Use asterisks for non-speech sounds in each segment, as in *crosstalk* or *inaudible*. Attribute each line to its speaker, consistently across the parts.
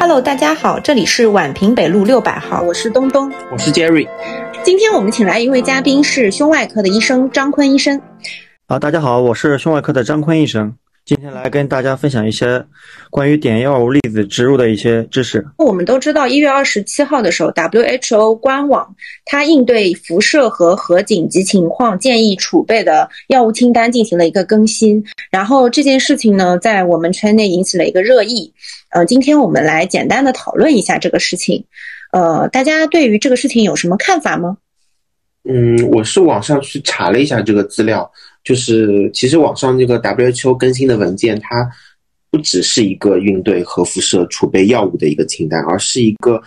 Speaker 1: Hello，大家好，这里是宛平北路六百号，我是东东，
Speaker 2: 我是 Jerry。
Speaker 1: 今天我们请来一位嘉宾是胸外科的医生张坤医生。
Speaker 3: 啊，大家好，我是胸外科的张坤医生。今天来跟大家分享一些关于碘药物粒子植入的一些知识。
Speaker 1: 我们都知道，一月二十七号的时候，WHO 官网它应对辐射和核紧急情况建议储备的药物清单进行了一个更新。然后这件事情呢，在我们圈内引起了一个热议。呃，今天我们来简单的讨论一下这个事情。呃，大家对于这个事情有什么看法吗？
Speaker 2: 嗯，我是网上去查了一下这个资料。就是其实网上这个 WHO 更新的文件，它不只是一个应对核辐射储备药物的一个清单，而是一个，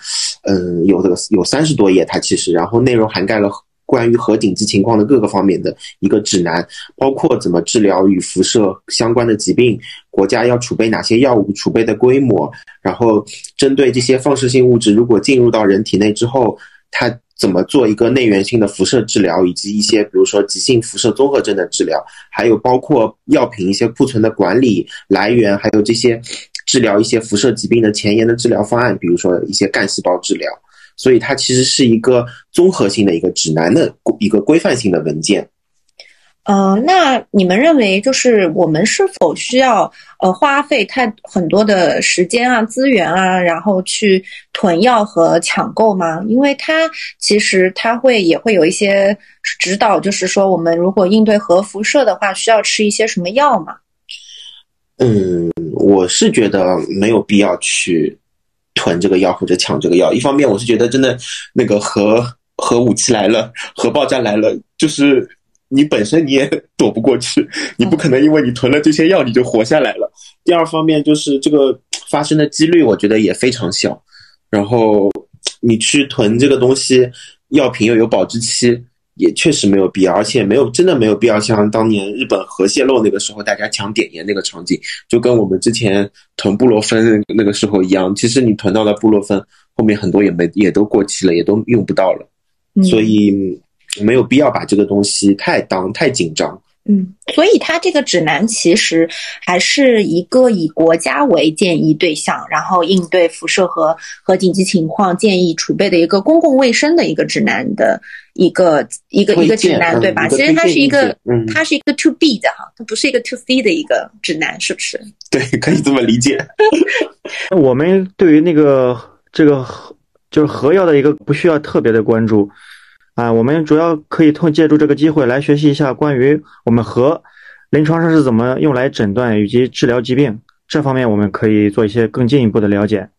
Speaker 2: 嗯，有的有三十多页，它其实然后内容涵盖了关于核紧急情况的各个方面的一个指南，包括怎么治疗与辐射相关的疾病，国家要储备哪些药物，储备的规模，然后针对这些放射性物质如果进入到人体内之后，它。怎么做一个内源性的辐射治疗，以及一些比如说急性辐射综合症的治疗，还有包括药品一些库存的管理来源，还有这些治疗一些辐射疾病的前沿的治疗方案，比如说一些干细胞治疗。所以它其实是一个综合性的一个指南的一个规范性的文件。
Speaker 1: 呃，那你们认为，就是我们是否需要呃花费太很多的时间啊、资源啊，然后去囤药和抢购吗？因为它其实它会也会有一些指导，就是说我们如果应对核辐射的话，需要吃一些什么药嘛？
Speaker 2: 嗯，我是觉得没有必要去囤这个药或者抢这个药。一方面，我是觉得真的那个核核武器来了，核爆炸来了，就是。你本身你也 *laughs* 躲不过去，你不可能因为你囤了这些药你就活下来了。第二方面就是这个发生的几率，我觉得也非常小。然后你去囤这个东西，药品又有保质期，也确实没有必要，而且没有真的没有必要像当年日本核泄漏那个时候大家抢碘盐那个场景，就跟我们之前囤布洛芬那个时候一样。其实你囤到了布洛芬，后面很多也没也都过期了，也都用不到了，所以。没有必要把这个东西太当太紧张。
Speaker 1: 嗯，所以它这个指南其实还是一个以国家为建议对象，然后应对辐射和和紧急情况建议储备的一个公共卫生的一个指南的一个一个一个指南，对吧？其实它是一个，它是一个 to B 的哈，它不是一个 to C 的一个指南，是不是？*laughs*
Speaker 2: 对，可以这么理解。*laughs*
Speaker 3: 我们对于那个这个就是核药的一个不需要特别的关注。啊，我们主要可以通借助这个机会来学习一下关于我们核临床上是怎么用来诊断以及治疗疾病这方面，我们可以做一些更进一步的了解。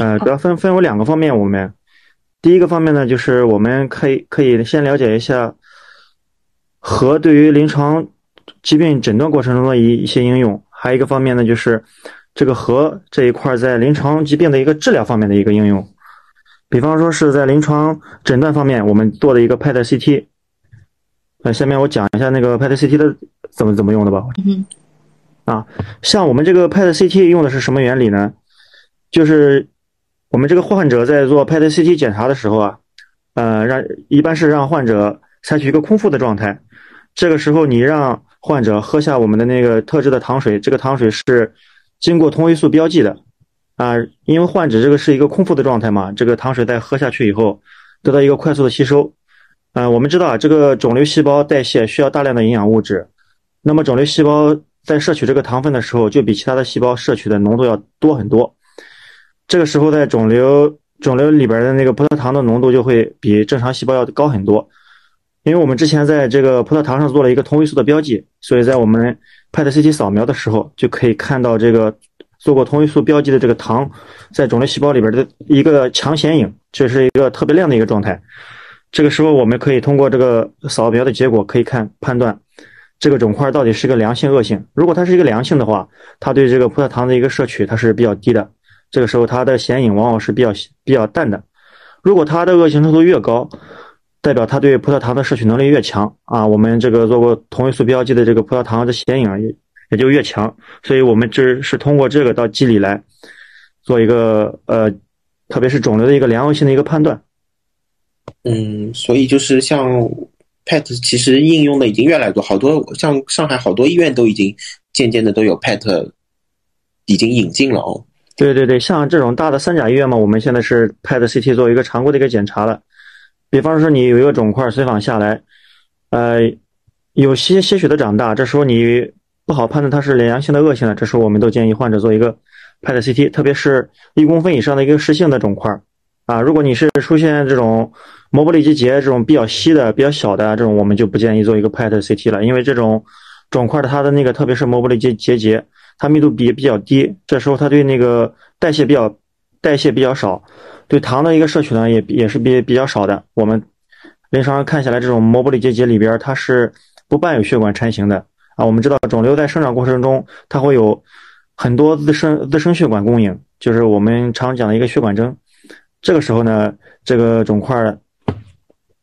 Speaker 3: 呃，主要分分为两个方面，我们第一个方面呢，就是我们可以可以先了解一下核对于临床疾病诊断过程中的一一些应用，还有一个方面呢，就是这个核这一块在临床疾病的一个治疗方面的一个应用。比方说是在临床诊断方面，我们做的一个 PET CT。那下面我讲一下那个 PET CT 的怎么怎么用的吧。
Speaker 1: 嗯。
Speaker 3: 啊，像我们这个 PET CT 用的是什么原理呢？就是我们这个患者在做 PET CT 检查的时候啊，呃，让一般是让患者采取一个空腹的状态。这个时候你让患者喝下我们的那个特制的糖水，这个糖水是经过同位素标记的。啊，因为患者这个是一个空腹的状态嘛，这个糖水在喝下去以后，得到一个快速的吸收。啊，我们知道啊，这个肿瘤细胞代谢需要大量的营养物质，那么肿瘤细胞在摄取这个糖分的时候，就比其他的细胞摄取的浓度要多很多。这个时候，在肿瘤肿瘤里边的那个葡萄糖的浓度就会比正常细胞要高很多。因为我们之前在这个葡萄糖上做了一个同位素的标记，所以在我们 PET-CT 扫描的时候就可以看到这个。做过同位素标记的这个糖，在肿瘤细胞里边的一个强显影，这是一个特别亮的一个状态。这个时候，我们可以通过这个扫描的结果，可以看判断这个肿块到底是个良性恶性。如果它是一个良性的话，它对这个葡萄糖的一个摄取它是比较低的，这个时候它的显影往往是比较比较淡的。如果它的恶性程度越高，代表它对葡萄糖的摄取能力越强啊。我们这个做过同位素标记的这个葡萄糖的显影也。也就越强，所以我们这是通过这个到机理来做一个呃，特别是肿瘤的一个良恶性的一个判断。
Speaker 2: 嗯，所以就是像 PET，其实应用的已经越来越多，好多像上海好多医院都已经渐渐的都有 PET，已经引进了哦。
Speaker 3: 对对对，像这种大的三甲医院嘛，我们现在是拍的 CT 做一个常规的一个检查了。比方说你有一个肿块随访下来，呃，有些些许的长大，这时候你不好判断它是良性的恶性的，这时候我们都建议患者做一个 PET CT，特别是一公分以上的一个实性的肿块啊。如果你是出现这种膜玻璃结节这种比较稀的、比较小的这种，我们就不建议做一个 PET CT 了，因为这种肿块的它的那个特别是膜玻璃结结节。它密度比比较低，这时候它对那个代谢比较代谢比较少，对糖的一个摄取呢也也是比比较少的。我们临床上看下来，这种膜玻璃结节里边它是不伴有血管成型的啊。我们知道肿瘤在生长过程中，它会有很多自身自身血管供应，就是我们常讲的一个血管征。这个时候呢，这个肿块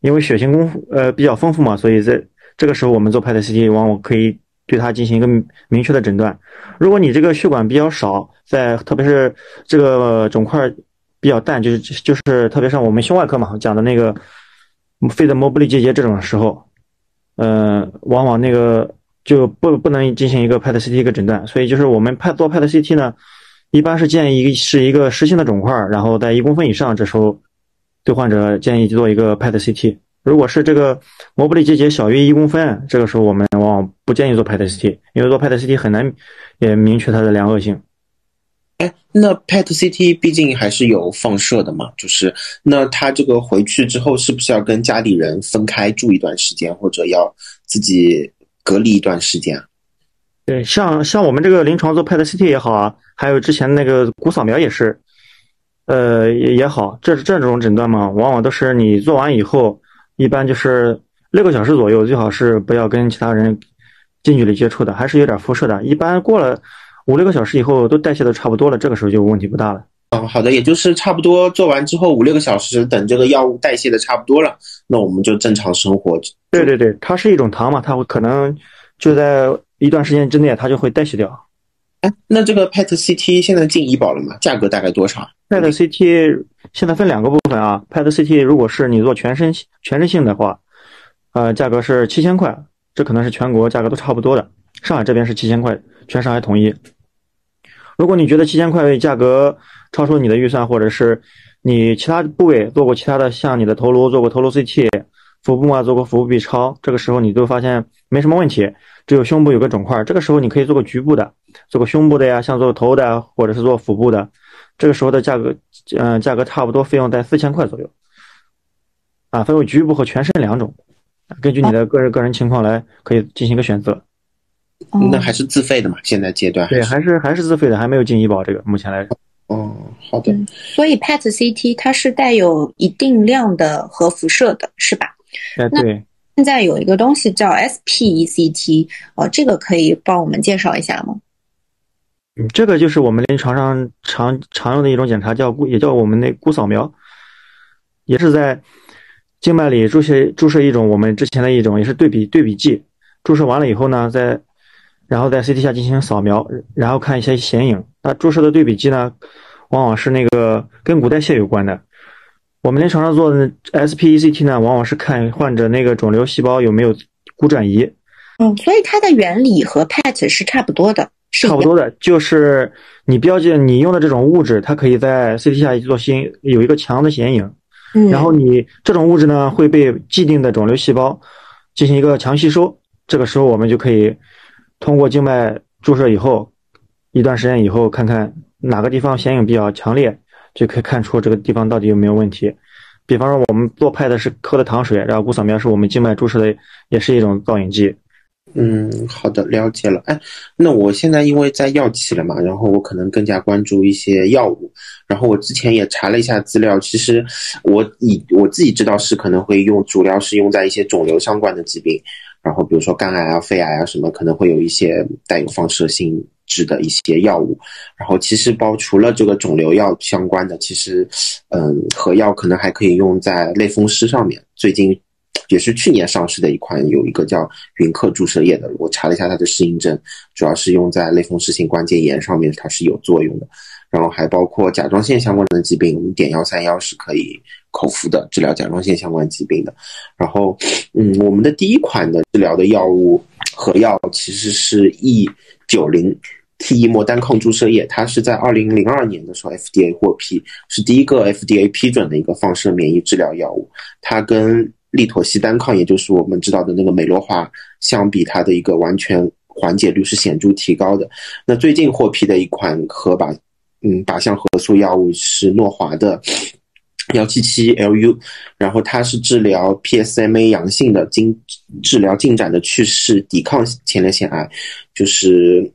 Speaker 3: 因为血型丰呃比较丰富嘛，所以在这个时候我们做 PET CT 往往可以。对它进行一个明确的诊断。如果你这个血管比较少，在特别是这个肿块比较淡，就是就是特别像我们胸外科嘛讲的那个肺的膜玻璃结节这种时候，呃，往往那个就不不能进行一个 PET CT 一个诊断。所以就是我们拍做 PET CT 呢，一般是建议是一个实心的肿块，然后在一公分以上，这时候对患者建议做一个 PET CT。如果是这个膜玻璃结节小于一公分，这个时候我们往往不建议做 PET CT，因为做 PET CT 很难也明确它的良恶性。
Speaker 2: 哎，那 PET CT 毕竟还是有放射的嘛，就是那他这个回去之后是不是要跟家里人分开住一段时间，或者要自己隔离一段时间啊？
Speaker 3: 对，像像我们这个临床做 PET CT 也好啊，还有之前那个骨扫描也是，呃也也好，这这种诊断嘛，往往都是你做完以后。一般就是六个小时左右，最好是不要跟其他人近距离接触的，还是有点辐射的。一般过了五六个小时以后，都代谢的差不多了，这个时候就问题不大了。
Speaker 2: 嗯，好的，也就是差不多做完之后五六个小时，等这个药物代谢的差不多了，那我们就正常生活。
Speaker 3: 对对对，它是一种糖嘛，它会可能就在一段时间之内，它就会代谢掉。
Speaker 2: 哎，那这个 PET CT 现在进医保了吗？价格大概多少
Speaker 3: ？PET CT 现在分两个部分啊。PET CT 如果是你做全身全身性的话，呃，价格是七千块，这可能是全国价格都差不多的。上海这边是七千块，全上海统一。如果你觉得七千块价格超出你的预算，或者是你其他部位做过其他的，像你的头颅做过头颅 CT，腹部啊做过腹部 B 超，这个时候你都发现没什么问题，只有胸部有个肿块，这个时候你可以做个局部的。做个胸部的呀，像做头的，或者是做腹部的，这个时候的价格，嗯，价格差不多，费用在四千块左右。啊，分为局部和全身两种，根据你的个人个人情况来，可以进行一个选择。
Speaker 2: 那还是自费的嘛？现在阶段
Speaker 3: 对，还是还是自费的，还没有进医保。这个目前来说，
Speaker 2: 哦，好的。
Speaker 1: 所以 PET CT 它是带有一定量的核辐射的，是吧？
Speaker 3: 哎，对。
Speaker 1: 现在有一个东西叫 SPECT，哦，这个可以帮我们介绍一下吗？
Speaker 3: 嗯，这个就是我们临床上常常用的一种检查，叫骨，也叫我们那骨扫描，也是在静脉里注射注射一种我们之前的一种也是对比对比剂，注射完了以后呢，再然后在 CT 下进行扫描，然后看一些显影。那注射的对比剂呢，往往是那个跟骨代谢有关的。我们临床上做的 SPECT 呢，往往是看患者那个肿瘤细胞有没有骨转移。
Speaker 1: 嗯，所以它的原理和 PET 是差不多的，是
Speaker 3: 差不多的，就是你标记你用的这种物质，它可以在 CT 下做新有一个强的显影。然后你这种物质呢会被既定的肿瘤细胞进行一个强吸收，这个时候我们就可以通过静脉注射以后一段时间以后，看看哪个地方显影比较强烈。就可以看出这个地方到底有没有问题。比方说，我们做派的是喝的糖水，然后骨扫描是我们静脉注射的，也是一种造影剂。
Speaker 2: 嗯，好的，了解了。哎，那我现在因为在药企了嘛，然后我可能更加关注一些药物。然后我之前也查了一下资料，其实我以我自己知道是可能会用，主要是用在一些肿瘤相关的疾病，然后比如说肝癌啊、肺癌啊什么，可能会有一些带有放射性。质的一些药物，然后其实包除了这个肿瘤药相关的，其实，嗯，核药可能还可以用在类风湿上面。最近也是去年上市的一款，有一个叫云克注射液的，我查了一下它的适应症，主要是用在类风湿性关节炎上面，它是有作用的。然后还包括甲状腺相关的疾病，碘幺三幺是可以口服的，治疗甲状腺相关疾病的。然后，嗯，我们的第一款的治疗的药物和药其实是 E 九零。T 一膜单抗注射液，它是在二零零二年的时候 FDA 获批，是第一个 FDA 批准的一个放射免疫治疗药物。它跟利妥昔单抗，也就是我们知道的那个美洛华相比，它的一个完全缓解率是显著提高的。那最近获批的一款核靶，嗯，靶向核素药物是诺华的幺七七 LU，然后它是治疗 PSMA 阳性的经治疗进展的去势抵抗前列腺癌，就是。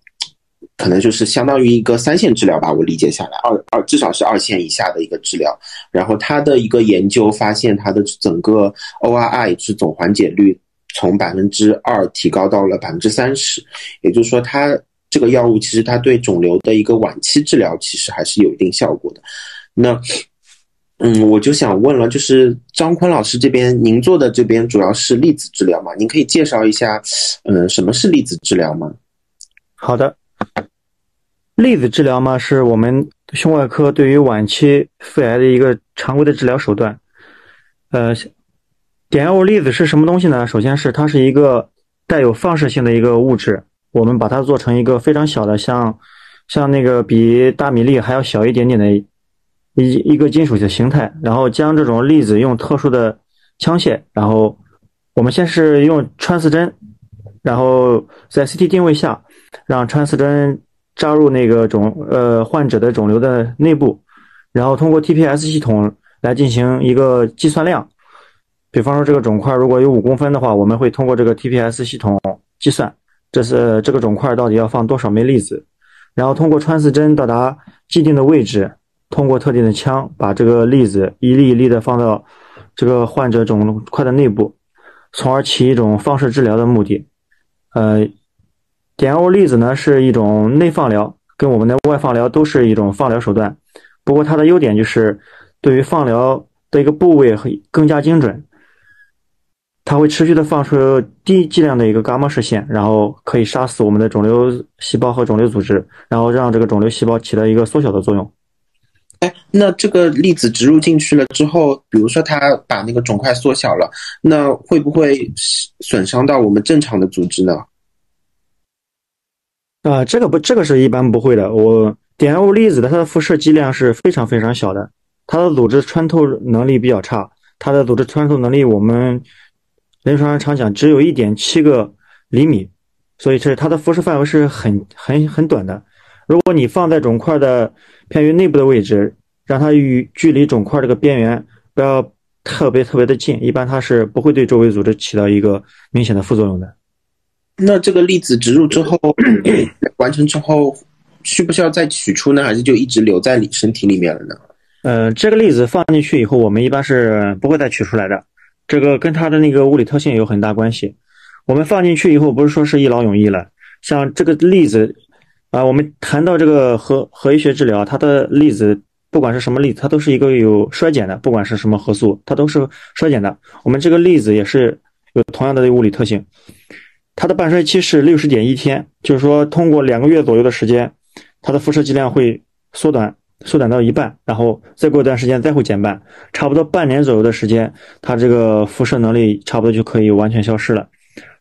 Speaker 2: 可能就是相当于一个三线治疗吧，我理解下来，二二至少是二线以下的一个治疗。然后他的一个研究发现，他的整个 ORI 是总缓解率从百分之二提高到了百分之三十，也就是说，它这个药物其实它对肿瘤的一个晚期治疗其实还是有一定效果的。那，嗯，我就想问了，就是张坤老师这边，您做的这边主要是粒子治疗吗？您可以介绍一下，嗯，什么是粒子治疗吗？
Speaker 3: 好的。粒子治疗嘛，是我们胸外科对于晚期肺癌的一个常规的治疗手段。呃，碘药物粒子是什么东西呢？首先是它是一个带有放射性的一个物质，我们把它做成一个非常小的，像像那个比大米粒还要小一点点的一一个金属的形态，然后将这种粒子用特殊的枪械，然后我们先是用穿刺针，然后在 CT 定位下让穿刺针。扎入那个肿呃患者的肿瘤的内部，然后通过 TPS 系统来进行一个计算量。比方说这个肿块如果有五公分的话，我们会通过这个 TPS 系统计算，这是这个肿块到底要放多少枚粒子，然后通过穿刺针到达既定的位置，通过特定的枪把这个粒子一粒一粒的放到这个患者肿块的内部，从而起一种放射治疗的目的，呃。碘药物粒子呢是一种内放疗，跟我们的外放疗都是一种放疗手段。不过它的优点就是对于放疗的一个部位会更加精准，它会持续的放出低剂量的一个伽马射线，然后可以杀死我们的肿瘤细胞和肿瘤组织，然后让这个肿瘤细胞起到一个缩小的作用。
Speaker 2: 哎，那这个粒子植入进去了之后，比如说它把那个肿块缩小了，那会不会损伤到我们正常的组织呢？
Speaker 3: 啊，这个不，这个是一般不会的。我碘雾粒子的它的辐射剂量是非常非常小的，它的组织穿透能力比较差，它的组织穿透能力我们临床上常讲只有一点七个厘米，所以这它的辐射范围是很很很短的。如果你放在肿块的偏于内部的位置，让它与距离肿块这个边缘不要特别特别的近，一般它是不会对周围组织起到一个明显的副作用的。
Speaker 2: 那这个粒子植入之后，完成之后，需不需要再取出呢？还是就一直留在你身体里面了呢？
Speaker 3: 呃，这个粒子放进去以后，我们一般是不会再取出来的。这个跟它的那个物理特性有很大关系。我们放进去以后，不是说是一劳永逸了。像这个粒子啊，我们谈到这个核核医学治疗，它的粒子不管是什么粒子，它都是一个有衰减的，不管是什么核素，它都是衰减的。我们这个粒子也是有同样的物理特性。它的半衰期是六十点一天，就是说通过两个月左右的时间，它的辐射剂量会缩短，缩短到一半，然后再过一段时间再会减半，差不多半年左右的时间，它这个辐射能力差不多就可以完全消失了。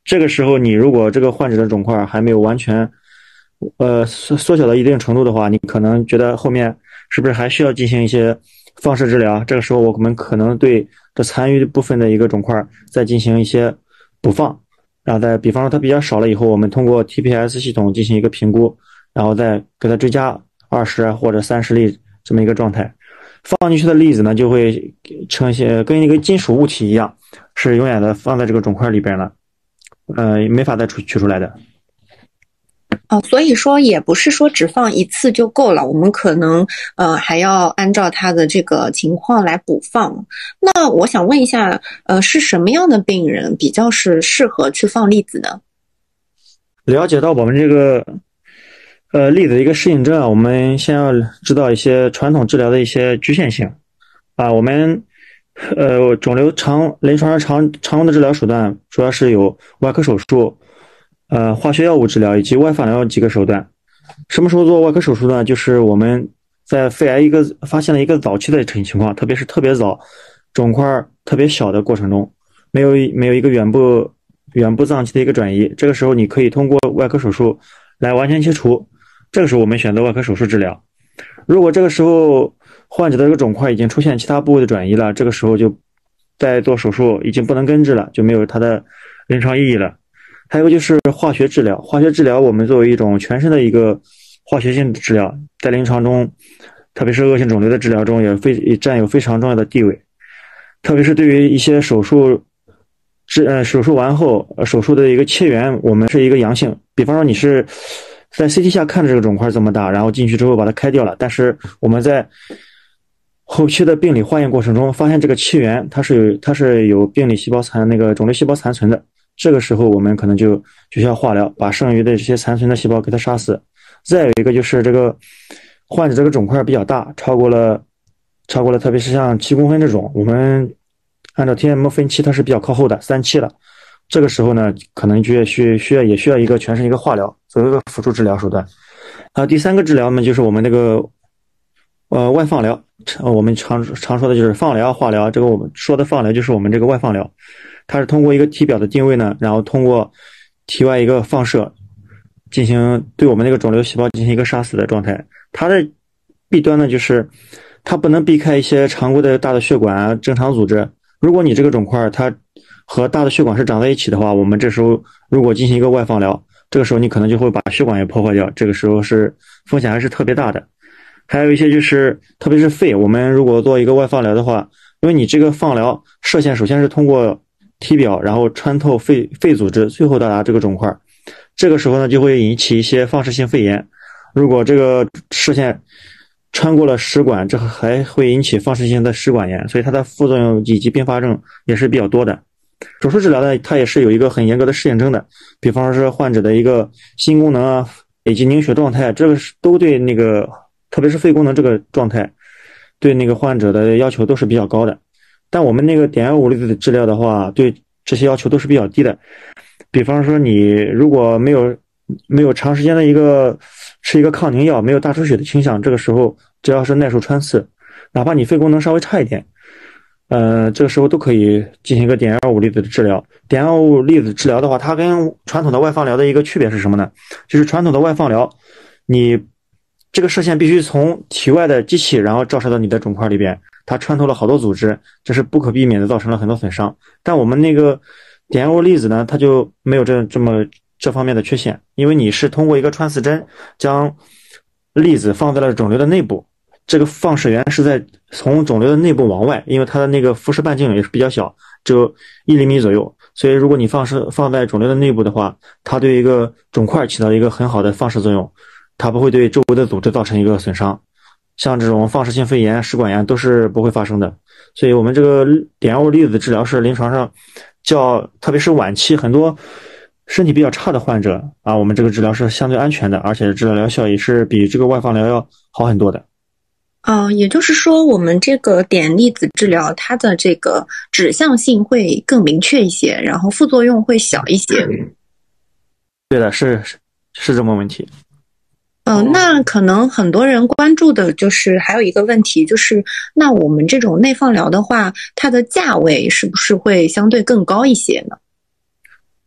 Speaker 3: 这个时候，你如果这个患者的肿块还没有完全，呃缩缩小到一定程度的话，你可能觉得后面是不是还需要进行一些放射治疗？这个时候，我们可能对这残余部分的一个肿块再进行一些补放。然后再比方说它比较少了以后，我们通过 TPS 系统进行一个评估，然后再给它追加二十或者三十粒这么一个状态，放进去的粒子呢就会呈现跟一个金属物体一样，是永远的放在这个肿块里边了，呃，没法再取取出来的。
Speaker 1: 哦，所以说也不是说只放一次就够了，我们可能呃还要按照他的这个情况来补放。那我想问一下，呃，是什么样的病人比较是适合去放粒子的？
Speaker 3: 了解到我们这个呃粒子的一个适应症啊，我们先要知道一些传统治疗的一些局限性啊。我们呃肿瘤常临床上常常用的治疗手段主要是有外科手术。呃，化学药物治疗以及外放疗几个手段。什么时候做外科手术呢？就是我们在肺癌一个发现了一个早期的情情况，特别是特别早，肿块特别小的过程中，没有没有一个远部远部脏器的一个转移。这个时候，你可以通过外科手术来完全切除，这个时候我们选择外科手术治疗。如果这个时候患者的这个肿块已经出现其他部位的转移了，这个时候就再做手术已经不能根治了，就没有它的临床意义了。还有就是化学治疗，化学治疗我们作为一种全身的一个化学性的治疗，在临床中，特别是恶性肿瘤的治疗中也非也占有非常重要的地位。特别是对于一些手术治呃手术完后手术的一个切缘，我们是一个阳性，比方说你是。在 CT 下看这个肿块这么大，然后进去之后把它开掉了。但是我们在后期的病理化验过程中，发现这个切缘它是有它是有病理细胞残那个肿瘤细胞残存的。这个时候我们可能就就需要化疗，把剩余的这些残存的细胞给它杀死。再有一个就是这个患者这个肿块比较大，超过了超过了，特别是像七公分这种，我们按照 TM 分期它是比较靠后的三期了。这个时候呢，可能就需需要也需要一个全身一个化疗。作为一个辅助治疗手段，啊，第三个治疗呢，就是我们那个呃外放疗，我们常常说的就是放疗、化疗。这个我们说的放疗就是我们这个外放疗，它是通过一个体表的定位呢，然后通过体外一个放射进行对我们那个肿瘤细胞进行一个杀死的状态。它的弊端呢，就是它不能避开一些常规的大的血管、正常组织。如果你这个肿块它和大的血管是长在一起的话，我们这时候如果进行一个外放疗。这个时候你可能就会把血管也破坏掉，这个时候是风险还是特别大的。还有一些就是，特别是肺，我们如果做一个外放疗的话，因为你这个放疗射线首先是通过体表，然后穿透肺肺组织，最后到达这个肿块，这个时候呢就会引起一些放射性肺炎。如果这个射线穿过了食管，这还会引起放射性的食管炎，所以它的副作用以及并发症也是比较多的。手术治疗呢，它也是有一个很严格的适应症的，比方说患者的一个心功能啊，以及凝血状态，这个是都对那个，特别是肺功能这个状态，对那个患者的要求都是比较高的。但我们那个碘二五粒子的治疗的话，对这些要求都是比较低的。比方说你如果没有没有长时间的一个吃一个抗凝药，没有大出血的倾向，这个时候只要是耐受穿刺，哪怕你肺功能稍微差一点。呃，这个时候都可以进行一个碘二五粒子的治疗。碘二五粒子治疗的话，它跟传统的外放疗的一个区别是什么呢？就是传统的外放疗，你这个射线必须从体外的机器，然后照射到你的肿块里边，它穿透了好多组织，这是不可避免的，造成了很多损伤。但我们那个碘二五粒子呢，它就没有这这么这方面的缺陷，因为你是通过一个穿刺针将粒子放在了肿瘤的内部。这个放射源是在从肿瘤的内部往外，因为它的那个辐射半径也是比较小，只有一厘米左右，所以如果你放射放在肿瘤的内部的话，它对一个肿块起到一个很好的放射作用，它不会对周围的组织造成一个损伤，像这种放射性肺炎、食管炎都是不会发生的。所以我们这个碘二粒子治疗是临床上较，特别是晚期很多身体比较差的患者啊，我们这个治疗是相对安全的，而且治疗疗效也是比这个外放疗要好很多的。
Speaker 1: 嗯，也就是说，我们这个碘粒子治疗，它的这个指向性会更明确一些，然后副作用会小一些。
Speaker 3: 对的，是是是这么问题。
Speaker 1: 嗯，那可能很多人关注的就是还有一个问题，就是那我们这种内放疗的话，它的价位是不是会相对更高一些呢？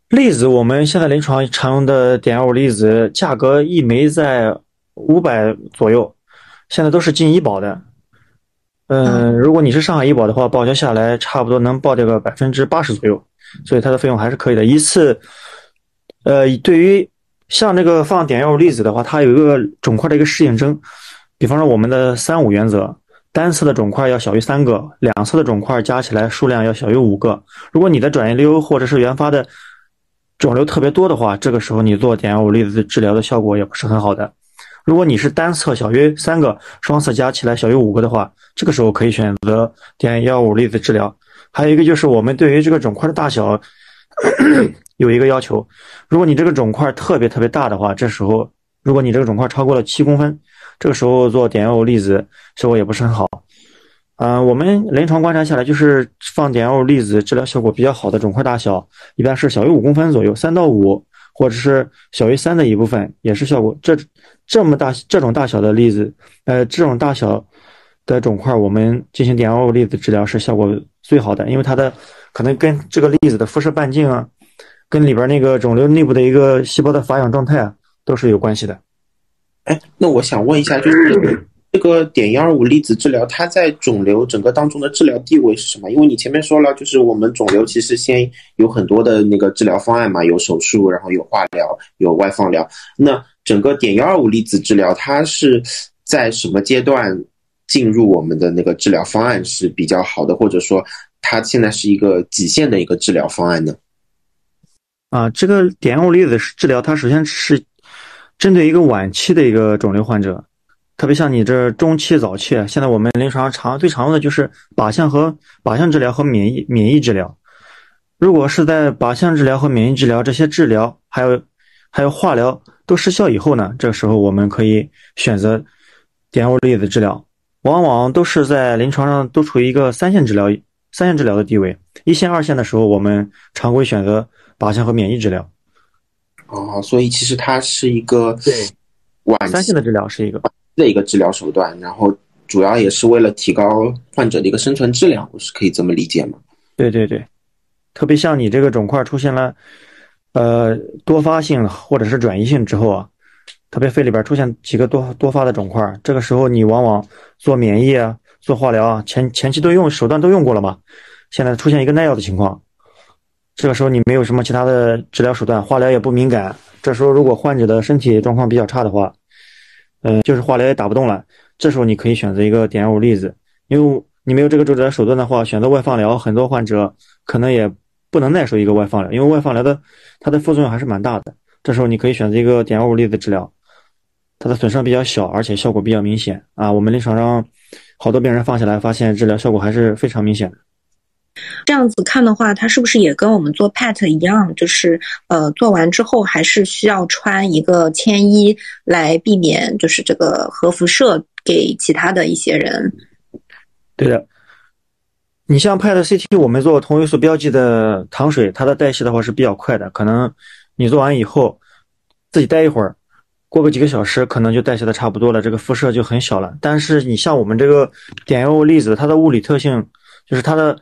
Speaker 3: 粒子，我们现在临床常用的碘二粒子，价格一枚在五百左右。现在都是进医保的，嗯，如果你是上海医保的话，报销下来差不多能报这个百分之八十左右，所以它的费用还是可以的。一次，呃，对于像这个放碘药粒子的话，它有一个肿块的一个适应症，比方说我们的三五原则，单侧的肿块要小于三个，两侧的肿块加起来数量要小于五个。如果你的转移瘤或者是原发的肿瘤特别多的话，这个时候你做碘药粒子治疗的效果也不是很好的。如果你是单侧小于三个，双侧加起来小于五个的话，这个时候可以选择碘幺五粒子治疗。还有一个就是我们对于这个肿块的大小有一个要求，如果你这个肿块特别特别大的话，这时候如果你这个肿块超过了七公分，这个时候做碘幺五粒子效果也不是很好。嗯，我们临床观察下来，就是放碘幺五粒子治疗效果比较好的肿块大小，一般是小于五公分左右，三到五。或者是小于三的一部分也是效果。这这么大这种大小的粒子，呃，这种大小的肿块，我们进行碘二五粒子治疗是效果最好的，因为它的可能跟这个粒子的辐射半径啊，跟里边那个肿瘤内部的一个细胞的发养状态啊，都是有关系的。
Speaker 2: 哎，那我想问一下，就是这个碘一二五粒子治疗，它在肿瘤整个当中的治疗地位是什么？因为你前面说了，就是我们肿瘤其实先有很多的那个治疗方案嘛，有手术，然后有化疗，有外放疗。那整个碘一二五粒子治疗，它是在什么阶段进入我们的那个治疗方案是比较好的，或者说它现在是一个几线的一个治疗方案呢？
Speaker 3: 啊，这个碘二五粒子治疗，它首先是针对一个晚期的一个肿瘤患者，特别像你这中期、早期，现在我们临床上常最常用的就是靶向和靶向治疗和免疫免疫治疗。如果是在靶向治疗和免疫治疗这些治疗，还有还有化疗都失效以后呢，这个时候我们可以选择碘二五粒子治疗，往往都是在临床上都处于一个三线治疗三线治疗的地位，一线、二线的时候，我们常规选择。靶向和免疫治疗，
Speaker 2: 哦，所以其实它是一个
Speaker 3: 对
Speaker 2: 晚
Speaker 3: 三线的治疗是一个
Speaker 2: 的一个治疗手段，然后主要也是为了提高患者的一个生存质量，我是可以这么理解吗？
Speaker 3: 对对对，特别像你这个肿块出现了呃多发性或者是转移性之后啊，特别肺里边出现几个多多发的肿块，这个时候你往往做免疫啊、做化疗啊，前前期都用手段都用过了嘛，现在出现一个耐药的情况。这个时候你没有什么其他的治疗手段，化疗也不敏感。这时候如果患者的身体状况比较差的话，嗯，就是化疗也打不动了。这时候你可以选择一个碘二五粒子，因为你没有这个治疗手段的话，选择外放疗，很多患者可能也不能耐受一个外放疗，因为外放疗的它的副作用还是蛮大的。这时候你可以选择一个碘二五粒子治疗，它的损伤比较小，而且效果比较明显啊。我们临床上好多病人放下来，发现治疗效果还是非常明显的。
Speaker 1: 这样子看的话，它是不是也跟我们做 PET 一样，就是呃做完之后还是需要穿一个铅衣来避免就是这个核辐射给其他的一些人？
Speaker 3: 对的，你像 PET CT，我们做同位素标记的糖水，它的代谢的话是比较快的，可能你做完以后自己待一会儿，过个几个小时，可能就代谢的差不多了，这个辐射就很小了。但是你像我们这个碘药物粒子，它的物理特性就是它的。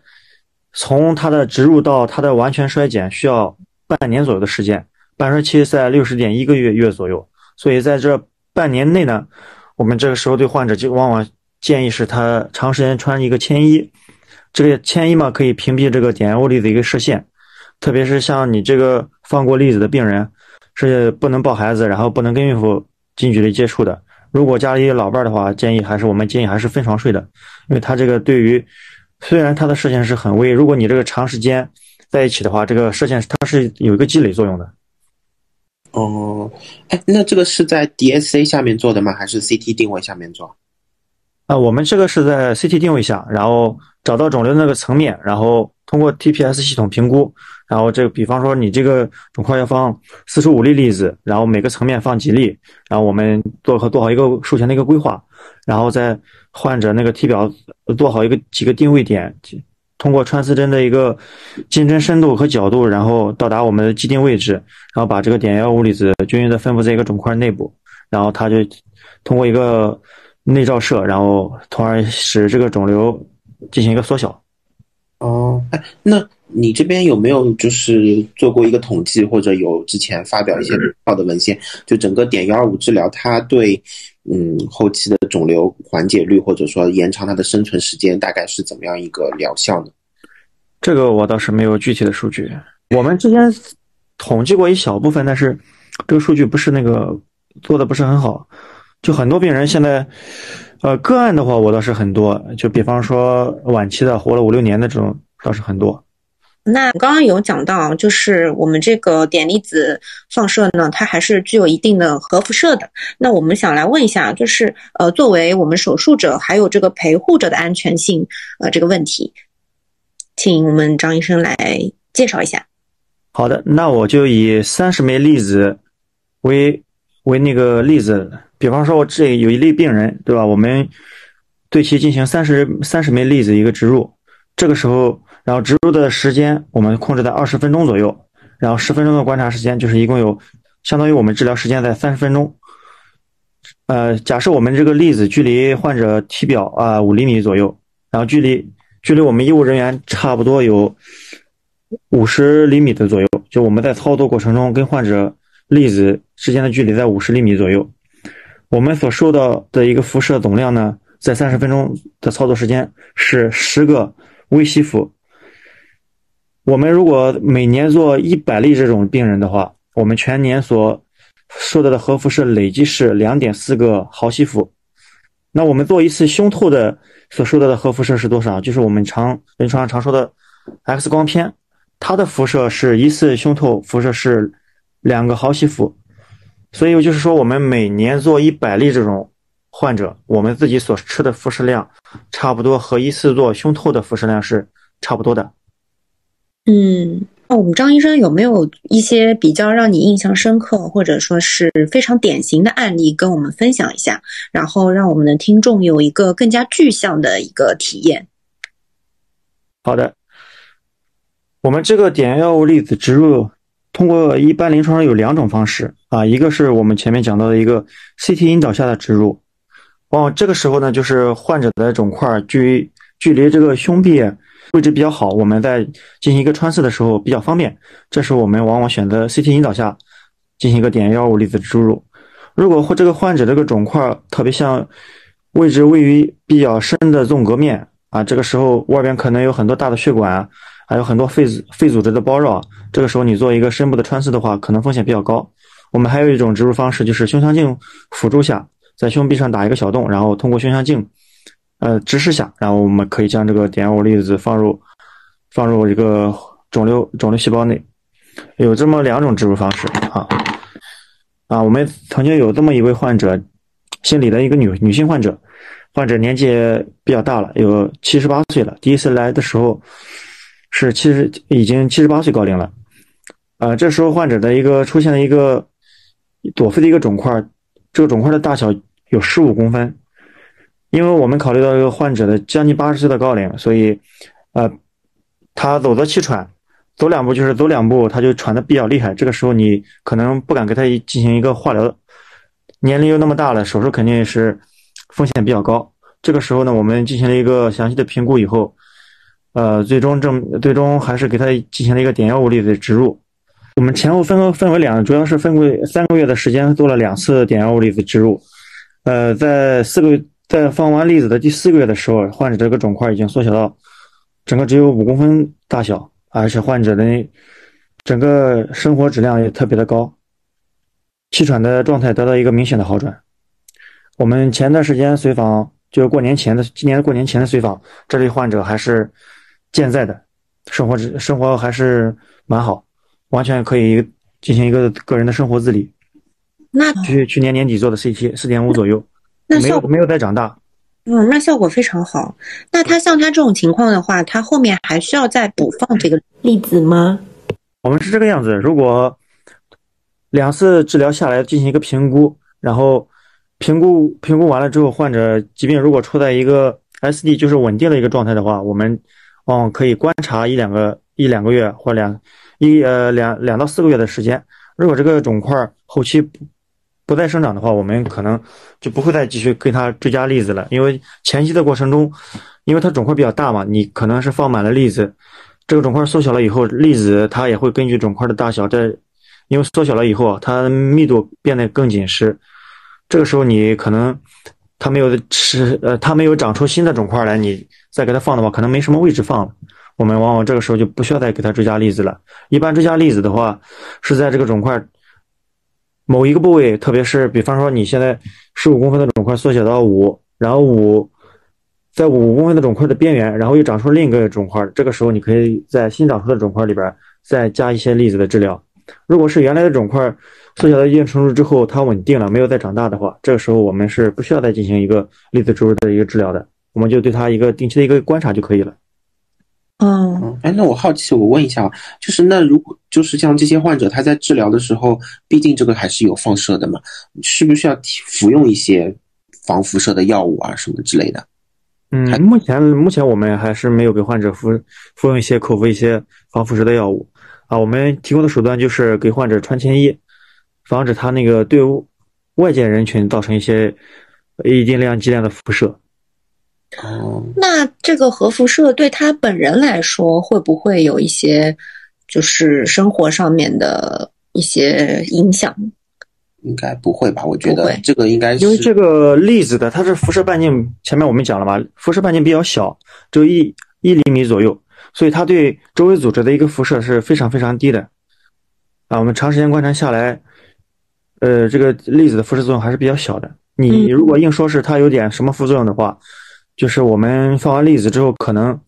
Speaker 3: 从它的植入到它的完全衰减需要半年左右的时间，半衰期在六十点一个月月左右。所以在这半年内呢，我们这个时候对患者就往往建议是他长时间穿一个铅衣。这个铅衣嘛，可以屏蔽这个碘物粒子一个射线。特别是像你这个放过粒子的病人，是不能抱孩子，然后不能跟孕妇近距离接触的。如果家里有老伴的话，建议还是我们建议还是分床睡的，因为它这个对于。虽然它的射线是很微，如果你这个长时间在一起的话，这个射线它是有一个积累作用的。
Speaker 2: 哦，哎，那这个是在 DSA 下面做的吗？还是 CT 定位下面做？
Speaker 3: 啊，我们这个是在 CT 定位下，然后找到肿瘤那个层面，然后通过 TPS 系统评估，然后这个比方说你这个肿块要放四十五粒粒子，然后每个层面放几粒，然后我们做好做好一个术前的一个规划，然后再。患者那个体表做好一个几个定位点，通过穿刺针的一个进针深度和角度，然后到达我们的既定位置，然后把这个碘药物粒子均匀的分布在一个肿块内部，然后它就通过一个内照射，然后从而使这个肿瘤进行一个缩小。
Speaker 2: 哦，哎，那你这边有没有就是做过一个统计，或者有之前发表一些报的文献？就整个碘幺二五治疗，它对。嗯，后期的肿瘤缓解率或者说延长它的生存时间，大概是怎么样一个疗效呢？
Speaker 3: 这个我倒是没有具体的数据。我们之前统计过一小部分，但是这个数据不是那个做的不是很好。就很多病人现在，呃，个案的话我倒是很多。就比方说晚期的活了五六年的这种倒是很多。
Speaker 1: 那刚刚有讲到，就是我们这个碘离子放射呢，它还是具有一定的核辐射的。那我们想来问一下，就是呃，作为我们手术者还有这个陪护者的安全性，呃，这个问题，请我们张医生来介绍一下。
Speaker 3: 好的，那我就以三十枚粒子为为那个例子，比方说我这有一例病人，对吧？我们对其进行三十三十枚粒子一个植入，这个时候。然后植入的时间我们控制在二十分钟左右，然后十分钟的观察时间就是一共有，相当于我们治疗时间在三十分钟。呃，假设我们这个粒子距离患者体表啊五厘米左右，然后距离距离我们医务人员差不多有五十厘米的左右，就我们在操作过程中跟患者粒子之间的距离在五十厘米左右。我们所受到的一个辐射总量呢，在三十分钟的操作时间是十个微西弗。我们如果每年做一百例这种病人的话，我们全年所受到的核辐射累计是两点四个毫西弗。那我们做一次胸透的所受到的核辐射是多少？就是我们常临床上常说的 X 光片，它的辐射是一次胸透辐射是两个毫西弗。所以就是说，我们每年做一百例这种患者，我们自己所吃的辐射量，差不多和一次做胸透的辐射量是差不多的。
Speaker 1: 嗯，那我们张医生有没有一些比较让你印象深刻，或者说是非常典型的案例跟我们分享一下，然后让我们的听众有一个更加具象的一个体验？
Speaker 3: 好的，我们这个碘药物粒子植入。通过一般临床上有两种方式啊，一个是我们前面讲到的一个 CT 引导下的植入，往往这个时候呢，就是患者的肿块距距离这个胸壁位置比较好，我们在进行一个穿刺的时候比较方便，这时候我们往往选择 CT 引导下进行一个碘药物粒子注入。如果或这个患者这个肿块特别像位置位于比较深的纵隔面啊，这个时候外边可能有很多大的血管。还有很多肺肺组织的包绕，这个时候你做一个深部的穿刺的话，可能风险比较高。我们还有一种植入方式，就是胸腔镜辅助下，在胸壁上打一个小洞，然后通过胸腔镜，呃，直视下，然后我们可以将这个碘药物粒子放入放入一个肿瘤肿瘤细胞内。有这么两种植入方式啊啊！我们曾经有这么一位患者，姓李的一个女女性患者，患者年纪比较大了，有七十八岁了，第一次来的时候。是七十，已经七十八岁高龄了，呃，这时候患者的一个出现了一个左肺的一个肿块，这个肿块的大小有十五公分，因为我们考虑到这个患者的将近八十岁的高龄，所以，呃，他走得气喘，走两步就是走两步他就喘的比较厉害，这个时候你可能不敢给他进行一个化疗，年龄又那么大了，手术肯定是风险比较高，这个时候呢，我们进行了一个详细的评估以后。呃，最终正最终还是给他进行了一个碘药物粒子植入。我们前后分分为两，主要是分为三个月的时间做了两次碘药物粒子植入。呃，在四个月，在放完粒子的第四个月的时候，患者这个肿块已经缩小到整个只有五公分大小，而且患者的整个生活质量也特别的高，气喘的状态得到一个明显的好转。我们前段时间随访，就是过年前的今年过年前的随访，这类患者还是。健在的生活，生活还是蛮好，完全可以进行一个个人的生活自理。
Speaker 1: 那
Speaker 3: 去去年年底做的 CT 四点五左右，
Speaker 1: 那
Speaker 3: 没有没有再长大。
Speaker 1: 嗯，那效果非常好。那他像他这种情况的话，他后面还需要再补放这个粒子吗？
Speaker 3: 我们是这个样子，如果两次治疗下来进行一个评估，然后评估评估完了之后，患者疾病如果处在一个 SD 就是稳定的一个状态的话，我们。往往可以观察一两个一两个月或两一呃两两到四个月的时间。如果这个肿块后期不再生长的话，我们可能就不会再继续给它追加粒子了。因为前期的过程中，因为它肿块比较大嘛，你可能是放满了粒子，这个肿块缩小了以后，粒子它也会根据肿块的大小，在因为缩小了以后，它密度变得更紧实。这个时候你可能它没有吃呃它没有长出新的肿块来，你。再给它放的话，可能没什么位置放了。我们往往这个时候就不需要再给它追加粒子了。一般追加粒子的话，是在这个肿块某一个部位，特别是比方说你现在十五公分的肿块缩小到五，然后五在五公分的肿块的边缘，然后又长出另一个肿块，这个时候你可以在新长出的肿块里边再加一些粒子的治疗。如果是原来的肿块缩小到一定程度之后，它稳定了，没有再长大的话，这个时候我们是不需要再进行一个粒子植入的一个治疗的。我们就对它一个定期的一个观察就可以了。
Speaker 1: 嗯，
Speaker 2: 哎，那我好奇，我问一下，就是那如果就是像这些患者，他在治疗的时候，毕竟这个还是有放射的嘛，需不需要服用一些防辐射的药物啊，什么之类的？
Speaker 3: 嗯，目前目前我们还是没有给患者服服用一些口服一些防辐射的药物啊。我们提供的手段就是给患者穿铅衣，防止他那个对外界人群造成一些一定量剂量的辐射。
Speaker 2: 哦，
Speaker 1: 那这个核辐射对他本人来说，会不会有一些就是生活上面的一些影响？
Speaker 2: 应该不会吧？我觉得这个应该是
Speaker 3: 因为这个粒子的它是辐射半径，前面我们讲了嘛，辐射半径比较小，只有一一厘米左右，所以它对周围组织的一个辐射是非常非常低的。啊，我们长时间观察下来，呃，这个粒子的辐射作用还是比较小的。你
Speaker 1: 嗯
Speaker 3: 如果硬说是它有点什么副作用的话，就是我们放完粒子之后，可能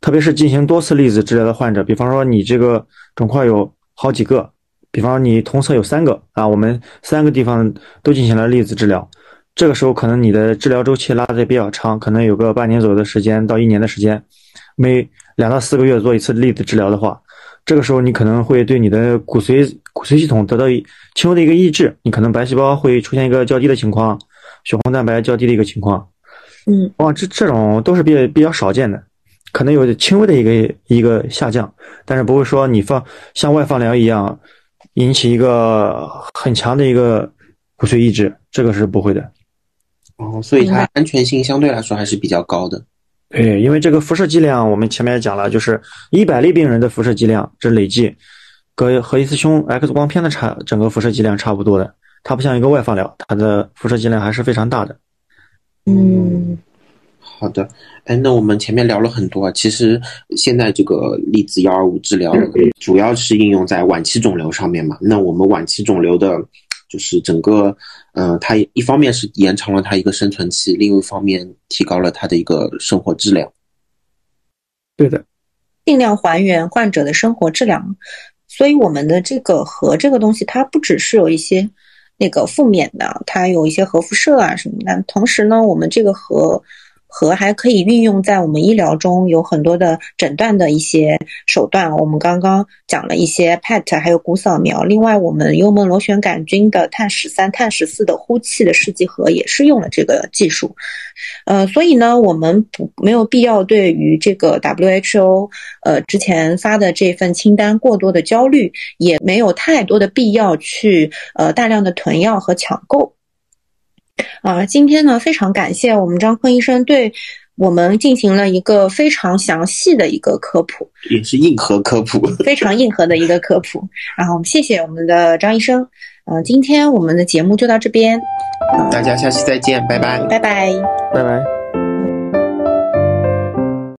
Speaker 3: 特别是进行多次粒子治疗的患者，比方说你这个肿块有好几个，比方你同侧有三个啊，我们三个地方都进行了粒子治疗，这个时候可能你的治疗周期拉的比较长，可能有个半年左右的时间到一年的时间，每两到四个月做一次粒子治疗的话，这个时候你可能会对你的骨髓骨髓系统得到一轻微的一个抑制，你可能白细胞会出现一个较低的情况，血红蛋白较低的一个情况。
Speaker 1: 嗯，
Speaker 3: 哇，这这种都是比较比较少见的，可能有轻微的一个一个下降，但是不会说你放像外放疗一样引起一个很强的一个骨髓抑制，这个是不会的。
Speaker 2: 哦，所以它安全性相对来说还是比较高的。
Speaker 3: 对，因为这个辐射剂量，我们前面也讲了，就是一百例病人的辐射剂量，这累计和和一次胸 X 光片的差整个辐射剂量差不多的。它不像一个外放疗，它的辐射剂量还是非常大的。
Speaker 1: 嗯，
Speaker 2: 好的，哎，那我们前面聊了很多啊，其实现在这个粒子幺二五治疗主要是应用在晚期肿瘤上面嘛。那我们晚期肿瘤的，就是整个，呃，它一方面是延长了它一个生存期，另一方面提高了它的一个生活质量。
Speaker 3: 对的，
Speaker 1: 尽量还原患者的生活质量。所以我们的这个核这个东西，它不只是有一些那个负面的，它有一些核辐射啊什么的。同时呢，我们这个核核还可以运用在我们医疗中，有很多的诊断的一些手段。我们刚刚讲了一些 PET，还有骨扫描。另外，我们幽门螺旋杆菌的碳十三、碳十四的呼气的试剂盒也是用了这个技术。呃，所以呢，我们不没有必要对于这个 WHO 呃之前发的这份清单过多的焦虑，也没有太多的必要去呃大量的囤药和抢购。啊，今天呢，非常感谢我们张坤医生对我们进行了一个非常详细的一个科普，
Speaker 2: 也是硬核科普。
Speaker 1: 非常硬核的一个科普。然后我们谢谢我们的张医生。嗯、今天我们的节目就到这边，
Speaker 2: 大家下期再见，拜拜。
Speaker 1: 拜拜。
Speaker 3: 拜拜。